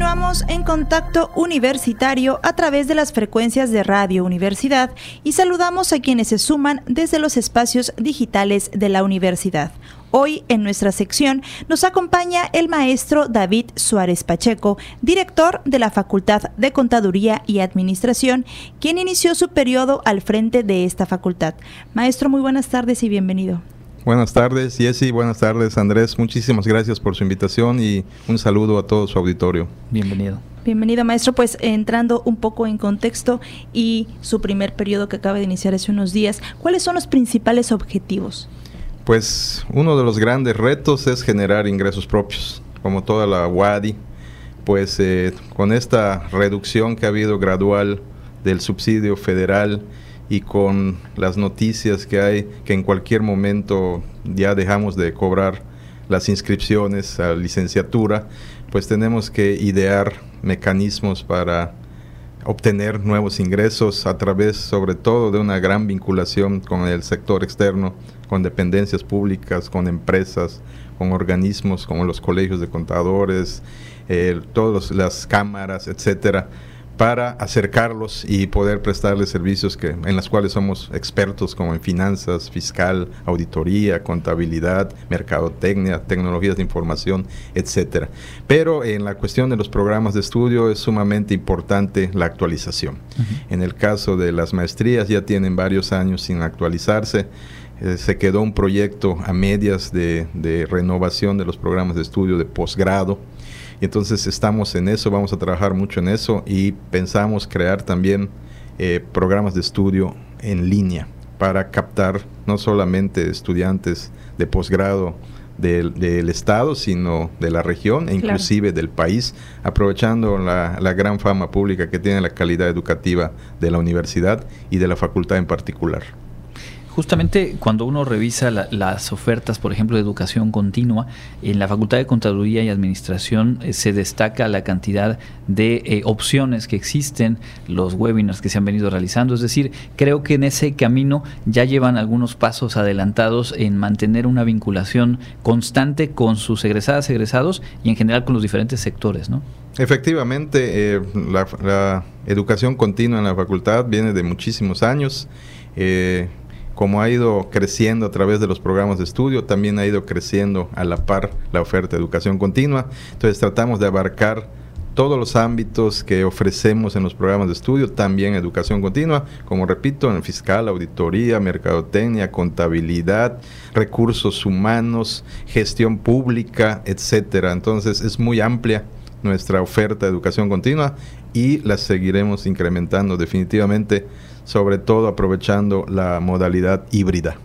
Continuamos en contacto universitario a través de las frecuencias de Radio Universidad y saludamos a quienes se suman desde los espacios digitales de la universidad. Hoy en nuestra sección nos acompaña el maestro David Suárez Pacheco, director de la Facultad de Contaduría y Administración, quien inició su periodo al frente de esta facultad. Maestro, muy buenas tardes y bienvenido. Buenas tardes, Jessy. Buenas tardes, Andrés. Muchísimas gracias por su invitación y un saludo a todo su auditorio. Bienvenido. Bienvenido, maestro. Pues entrando un poco en contexto y su primer periodo que acaba de iniciar hace unos días, ¿cuáles son los principales objetivos? Pues uno de los grandes retos es generar ingresos propios, como toda la WADI. Pues eh, con esta reducción que ha habido gradual del subsidio federal y con las noticias que hay que en cualquier momento ya dejamos de cobrar las inscripciones a licenciatura, pues tenemos que idear mecanismos para obtener nuevos ingresos a través sobre todo de una gran vinculación con el sector externo, con dependencias públicas, con empresas, con organismos como los colegios de contadores, eh, todas las cámaras, etcétera, para acercarlos y poder prestarles servicios que, en los cuales somos expertos como en finanzas, fiscal, auditoría, contabilidad, mercadotecnia, tecnologías de información, etcétera. Pero en la cuestión de los programas de estudio es sumamente importante la actualización. En el caso de las maestrías ya tienen varios años sin actualizarse. Eh, se quedó un proyecto a medias de, de renovación de los programas de estudio de posgrado y entonces estamos en eso, vamos a trabajar mucho en eso y pensamos crear también eh, programas de estudio en línea para captar no solamente estudiantes de posgrado del, Estado, sino de la región e inclusive del país, aprovechando la, la, gran fama pública que tiene la calidad educativa de la universidad y de la facultad en particular. Justamente cuando uno revisa las ofertas, por ejemplo, de educación continua, en la Facultad de Contaduría y Administración eh, se destaca la cantidad de eh, opciones que existen, los webinars que se han venido realizando. Es decir, creo que en ese camino ya llevan algunos pasos adelantados en mantener una vinculación constante con sus egresadas, egresados y en general con los diferentes sectores, ¿no? Efectivamente, eh, la, educación continua en la facultad viene de muchísimos años como ha ido creciendo a través de los programas de estudio, también ha ido creciendo a la par la oferta de educación continua. Entonces tratamos de abarcar todos los ámbitos que ofrecemos en los programas de estudio, también educación continua, como repito, en fiscal, auditoría, mercadotecnia, contabilidad, recursos humanos, gestión pública, etcétera. Entonces es muy amplia nuestra oferta de educación continua y la seguiremos incrementando definitivamente sobre todo aprovechando la modalidad híbrida,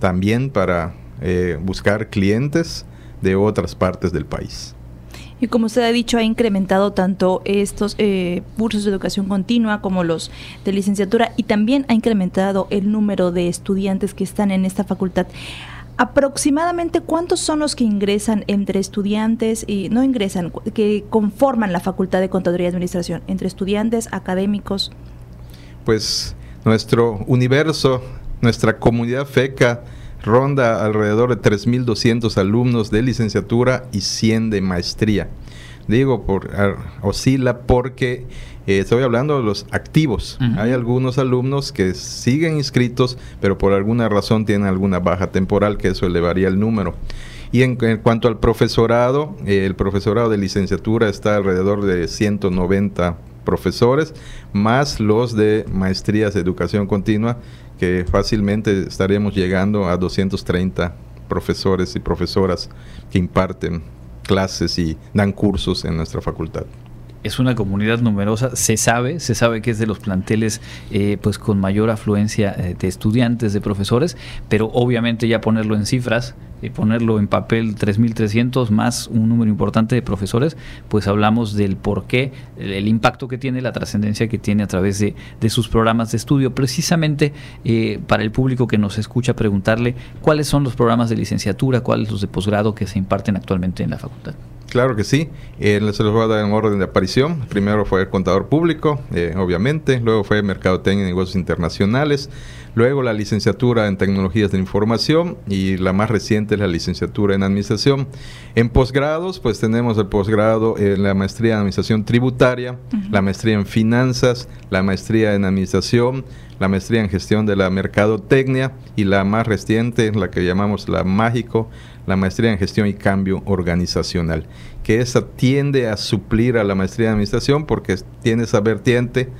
también para eh, buscar clientes de otras partes del país. Y como usted ha dicho, ha incrementado tanto estos eh, cursos de educación continua como los de licenciatura y también ha incrementado el número de estudiantes que están en esta facultad. Aproximadamente cuántos son los que ingresan entre estudiantes y no ingresan, que conforman la Facultad de Contaduría y Administración, entre estudiantes, académicos. Pues nuestro universo, nuestra comunidad FECA ronda alrededor de 3.200 alumnos de licenciatura y 100 de maestría. Digo, por, oscila porque eh, estoy hablando de los activos. Hay algunos alumnos que siguen inscritos, pero por alguna razón tienen alguna baja temporal, que eso elevaría el número. Y en, cuanto al profesorado, eh, el profesorado de licenciatura está alrededor de 190 profesores, más los de maestrías de educación continua, que fácilmente estaríamos llegando a 230 profesores y profesoras que imparten clases y dan cursos en nuestra facultad. Es una comunidad numerosa, se sabe, se sabe que es de los planteles eh, pues con mayor afluencia eh, de estudiantes, de profesores, pero obviamente ya ponerlo en cifras, y ponerlo en papel 3.300 más un número importante de profesores, pues hablamos del por qué, el, impacto que tiene, la trascendencia que tiene a través de, sus programas de estudio. Precisamente eh, para el público que nos escucha preguntarle cuáles son los programas de licenciatura, cuáles los de posgrado que se imparten actualmente en la facultad. Claro que sí. Eh, los voy a dar en orden de aparición. Primero fue el contador público, eh, obviamente. Luego fue mercadotecnia y negocios internacionales. Luego la licenciatura en tecnologías de información y la más reciente es la licenciatura en administración. En posgrados, pues tenemos el posgrado en la maestría en administración tributaria, la maestría en finanzas, la maestría en administración, la maestría en gestión de la mercadotecnia y la más reciente, la que llamamos la mágico, la maestría en gestión y cambio organizacional, que esa tiende a suplir a la maestría en administración porque tiene esa vertiente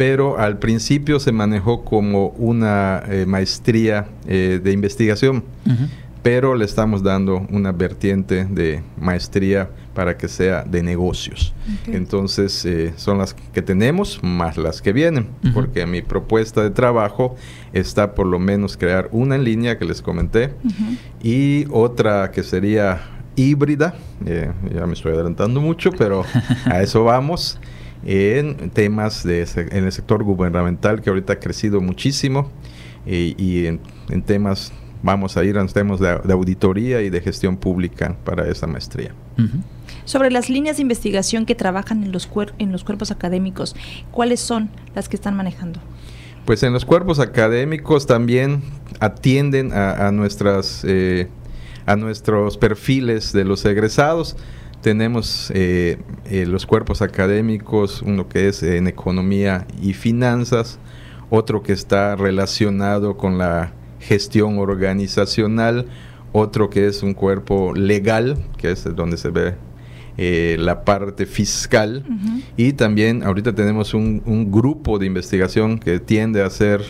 pero al principio se manejó como una eh, maestría eh, de investigación, pero le estamos dando una vertiente de maestría para que sea de negocios. Entonces, eh, son las que tenemos más las que vienen, porque mi propuesta de trabajo está por lo menos crear una en línea que les comenté y otra que sería híbrida, ya me estoy adelantando mucho, pero a eso vamos en temas de, en el sector gubernamental que ahorita ha crecido muchísimo y, en, temas, vamos a ir a temas de, auditoría y de gestión pública para esa maestría. Sobre las líneas de investigación que trabajan en los, en los cuerpos académicos, ¿cuáles son las que están manejando? Pues en los cuerpos académicos también atienden a, nuestras eh, a nuestros perfiles de los egresados tenemos eh, eh, los cuerpos académicos, uno que es en economía y finanzas, otro que está relacionado con la gestión organizacional, otro que es un cuerpo legal, que es donde se ve eh, la parte fiscal, y también ahorita tenemos un, un, grupo de investigación que tiende a ser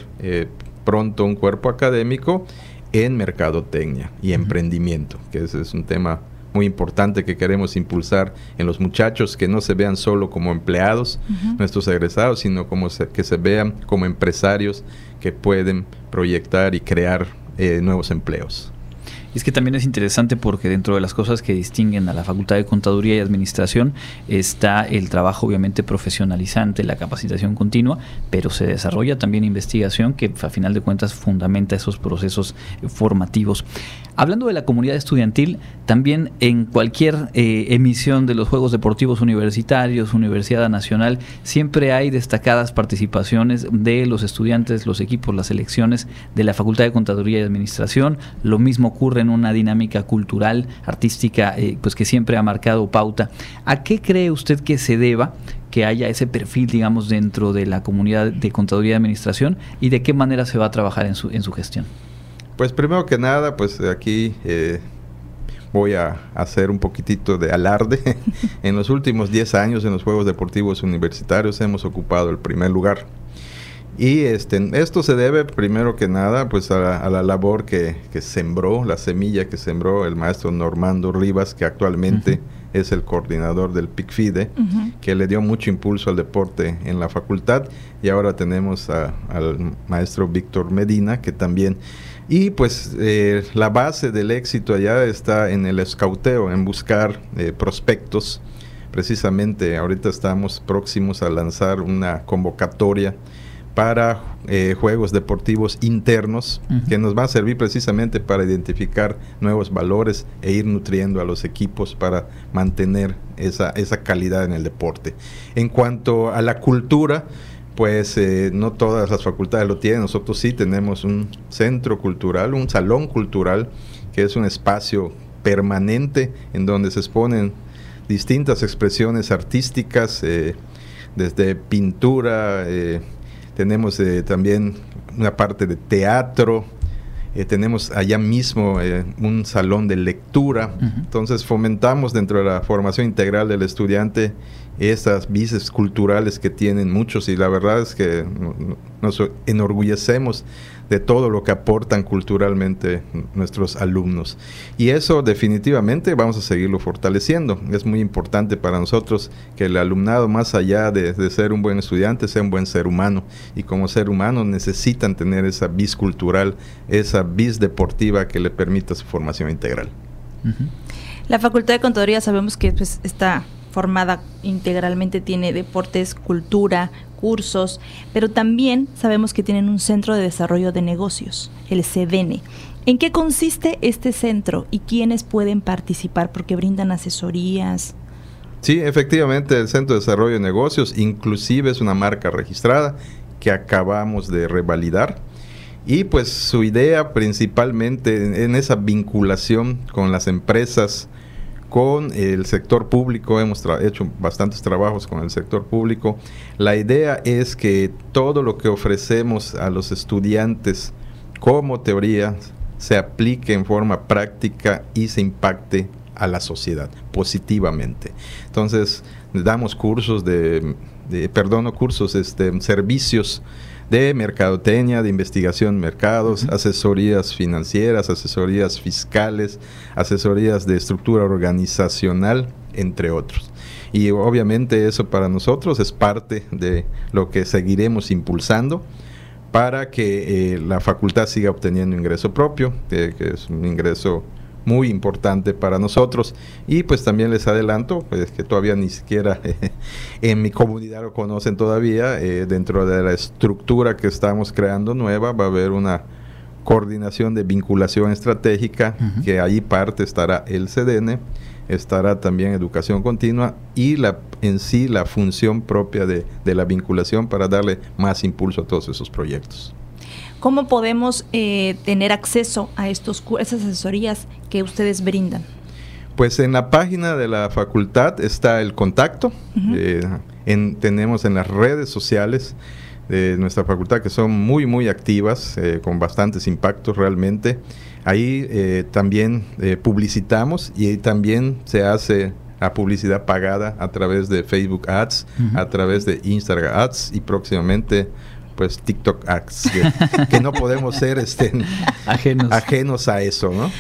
pronto un cuerpo académico en mercadotecnia y emprendimiento, que ese es un tema muy importante que queremos impulsar en los muchachos, que no se vean solo como empleados, nuestros egresados, sino como que se vean como empresarios que pueden proyectar y crear eh, nuevos empleos. Es que también es interesante porque dentro de las cosas que distinguen a la Facultad de Contaduría y Administración está el trabajo obviamente profesionalizante, la capacitación continua, pero se desarrolla también investigación que a final de cuentas fundamenta esos procesos formativos. Hablando de la comunidad estudiantil, también en cualquier eh, emisión de los Juegos Deportivos Universitarios, Universidad Nacional, siempre hay destacadas participaciones de los estudiantes, los equipos, las selecciones de la Facultad de Contaduría y Administración. Lo mismo ocurre en una dinámica cultural, artística, eh, pues que siempre ha marcado pauta. ¿A qué cree usted que se deba que haya ese perfil, digamos, dentro de la comunidad de Contaduría y Administración y de qué manera se va a trabajar en su, en su gestión? Pues primero que nada, pues aquí eh, voy a hacer un poquitito de alarde. en los últimos 10 años en los Juegos Deportivos Universitarios hemos ocupado el primer lugar. Y este, esto se debe primero que nada pues a, la labor que, sembró, la semilla que sembró el maestro Normando Rivas, que actualmente es el coordinador del PICFIDE, que le dio mucho impulso al deporte en la facultad. Y ahora tenemos al maestro Víctor Medina, que también y pues eh, la base del éxito allá está en el escauteo, en buscar eh, prospectos. Precisamente ahorita estamos próximos a lanzar una convocatoria para eh, juegos deportivos internos que nos va a servir precisamente para identificar nuevos valores e ir nutriendo a los equipos para mantener esa, esa calidad en el deporte. En cuanto a la cultura, pues eh, no todas las facultades lo tienen. Nosotros sí tenemos un centro cultural, un salón cultural, que es un espacio permanente en donde se exponen distintas expresiones artísticas, eh, desde pintura, eh, tenemos también una parte de teatro, tenemos allá mismo un salón de lectura, entonces fomentamos dentro de la formación integral del estudiante esas vices culturales que tienen muchos y la verdad es que nos enorgullecemos de todo lo que aportan culturalmente nuestros alumnos. Y eso definitivamente vamos a seguirlo fortaleciendo. Es muy importante para nosotros que el alumnado, más allá de, ser un buen estudiante, sea un buen ser humano. Y como ser humano necesitan tener esa vis cultural, esa vis deportiva que le permita su formación integral. La Facultad de Contaduría sabemos que pues, está formada integralmente, tiene deportes, cultura, cursos, pero también sabemos que tienen un centro de desarrollo de negocios, el CDN. ¿En qué consiste este centro y quiénes pueden participar? Porque brindan asesorías. Sí, efectivamente, el Centro de Desarrollo de Negocios inclusive es una marca registrada que acabamos de revalidar Y pues su idea principalmente en esa vinculación con las empresas, con el sector público, hemos hecho bastantes trabajos con el sector público. La idea es que todo lo que ofrecemos a los estudiantes como teoría se aplique en forma práctica y se impacte a la sociedad positivamente. Entonces, damos cursos de, de perdón, cursos, este, servicios de mercadotecnia, de investigación de mercados, asesorías financieras, asesorías fiscales, asesorías de estructura organizacional, entre otros. Y obviamente eso para nosotros es parte de lo que seguiremos impulsando para que eh, la facultad siga obteniendo ingreso propio, que es un ingreso muy importante para nosotros. Y pues también les adelanto, pues que todavía ni siquiera en mi comunidad lo conocen todavía, eh, dentro de la estructura que estamos creando nueva va a haber una coordinación de vinculación estratégica, que ahí parte estará el CDN, estará también educación continua y la en sí la función propia de, de la vinculación para darle más impulso a todos esos proyectos. ¿Cómo podemos eh, tener acceso a estos, esas asesorías que ustedes brindan? Pues en la página de la facultad está el contacto. Eh, tenemos en las redes sociales de nuestra facultad que son muy, muy activas, eh, con bastantes impactos realmente. Ahí también publicitamos y también se hace la publicidad pagada a través de Facebook Ads, a través de Instagram Ads y próximamente pues TikTok ads, que, no podemos ser este, ajenos. ajenos a eso, ¿no?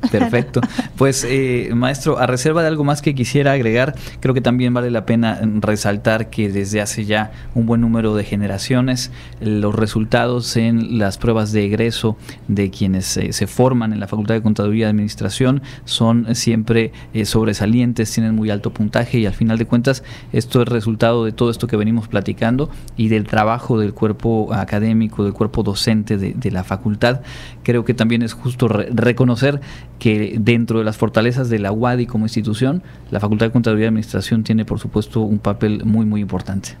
Perfecto. Pues, eh, maestro, a reserva de algo más que quisiera agregar, creo que también vale la pena resaltar que desde hace ya un buen número de generaciones, los resultados en las pruebas de egreso de quienes se forman en la Facultad de Contaduría y Administración son siempre eh, sobresalientes, tienen muy alto puntaje y al final de cuentas esto es resultado de todo esto que venimos platicando y del trabajo del cuerpo académico, del cuerpo docente de, la facultad. Creo que también es justo reconocer que dentro de las fortalezas de la UADI como institución, la Facultad de Contaduría y Administración tiene, por supuesto, un papel muy, muy importante.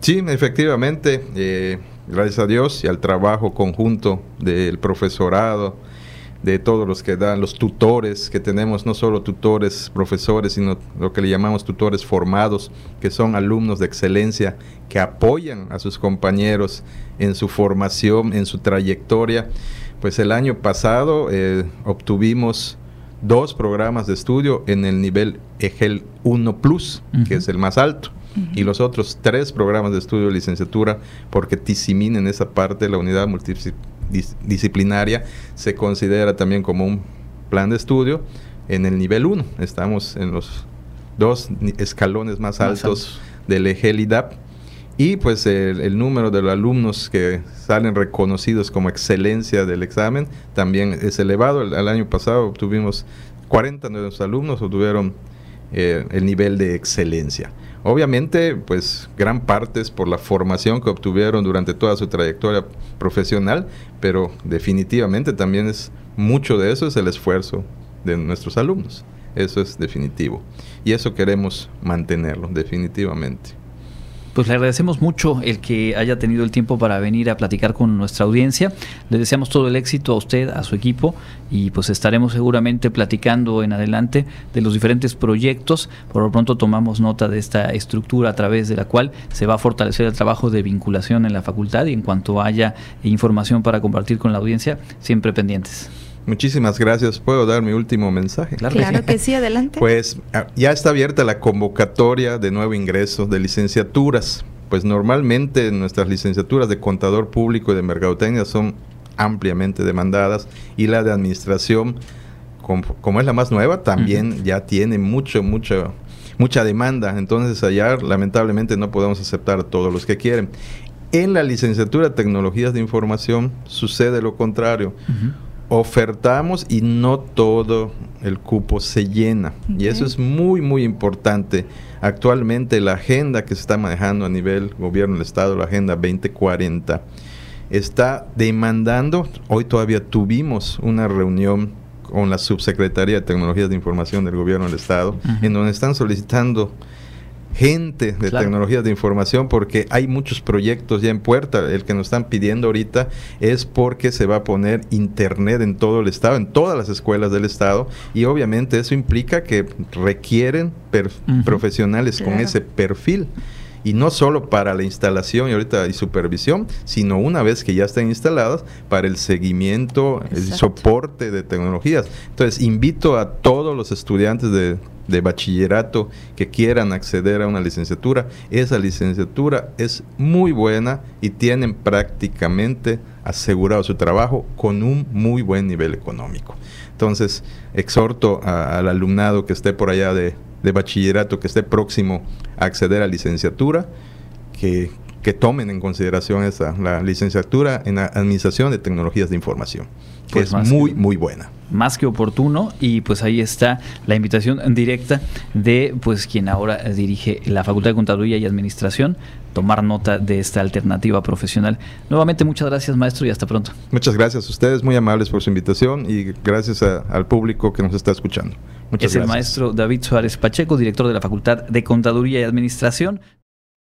Sí, efectivamente, eh, gracias a Dios y al trabajo conjunto del profesorado, de todos los que dan, los tutores que tenemos, no solo tutores, profesores, sino lo que le llamamos tutores formados, que son alumnos de excelencia, que apoyan a sus compañeros en su formación, en su trayectoria pues el año pasado eh, obtuvimos dos programas de estudio en el nivel EGEL 1 Plus, que es el más alto, y los otros tres programas de estudio de licenciatura, porque TICIMIN en esa parte, la unidad multidisciplinaria, se considera también como un plan de estudio en el nivel 1. Estamos en los dos escalones más, altos, del EGEL IDAP y pues el, número de los alumnos que salen reconocidos como excelencia del examen también es elevado. El, año pasado obtuvimos 40 de los alumnos obtuvieron eh, el nivel de excelencia. Obviamente, pues gran parte es por la formación que obtuvieron durante toda su trayectoria profesional, pero definitivamente también es mucho de eso es el esfuerzo de nuestros alumnos. Eso es definitivo. Y eso queremos mantenerlo, definitivamente. Pues le agradecemos mucho el que haya tenido el tiempo para venir a platicar con nuestra audiencia. Le deseamos todo el éxito a usted, a su equipo y pues estaremos seguramente platicando en adelante de los diferentes proyectos. Por lo pronto tomamos nota de esta estructura a través de la cual se va a fortalecer el trabajo de vinculación en la facultad y en cuanto haya información para compartir con la audiencia, siempre pendientes. Muchísimas gracias. ¿Puedo dar mi último mensaje? Claro, que, sí. adelante. Pues ah, ya está abierta la convocatoria de nuevo ingreso de licenciaturas. Pues normalmente nuestras licenciaturas de contador público y de mercadotecnia son ampliamente demandadas y la de administración, como, es la más nueva, también ya tiene mucho, mucho, mucha demanda. Entonces allá lamentablemente no podemos aceptar a todos los que quieren. En la licenciatura de tecnologías de información sucede lo contrario ofertamos y no todo el cupo se llena. Y eso es muy, muy importante. Actualmente la agenda que se está manejando a nivel gobierno del Estado, la Agenda 2040, está demandando, hoy todavía tuvimos una reunión con la Subsecretaría de Tecnologías de Información del Gobierno del Estado, en donde están solicitando gente de tecnologías de información porque hay muchos proyectos ya en puerta. El que nos están pidiendo ahorita es porque se va a poner internet en todo el estado, en todas las escuelas del estado y obviamente eso implica que requieren profesionales con ese perfil. Y no solo para la instalación y ahorita y supervisión, sino una vez que ya estén instaladas para el seguimiento, el soporte de tecnologías. Entonces, invito a todos los estudiantes de, de bachillerato que quieran acceder a una licenciatura. Esa licenciatura es muy buena y tienen prácticamente asegurado su trabajo con un muy buen nivel económico. Entonces, exhorto al alumnado que esté por allá de, de bachillerato que esté próximo a acceder a licenciatura, que, que tomen en consideración esa, la licenciatura en Administración de Tecnologías de Información, que pues es muy, muy buena más que oportuno y pues ahí está la invitación directa de pues quien ahora dirige la Facultad de Contaduría y Administración tomar nota de esta alternativa profesional. Nuevamente muchas gracias maestro y hasta pronto. Muchas gracias a ustedes, muy amables por su invitación y gracias al público que nos está escuchando. es el maestro David Suárez Pacheco, director de la Facultad de Contaduría y Administración.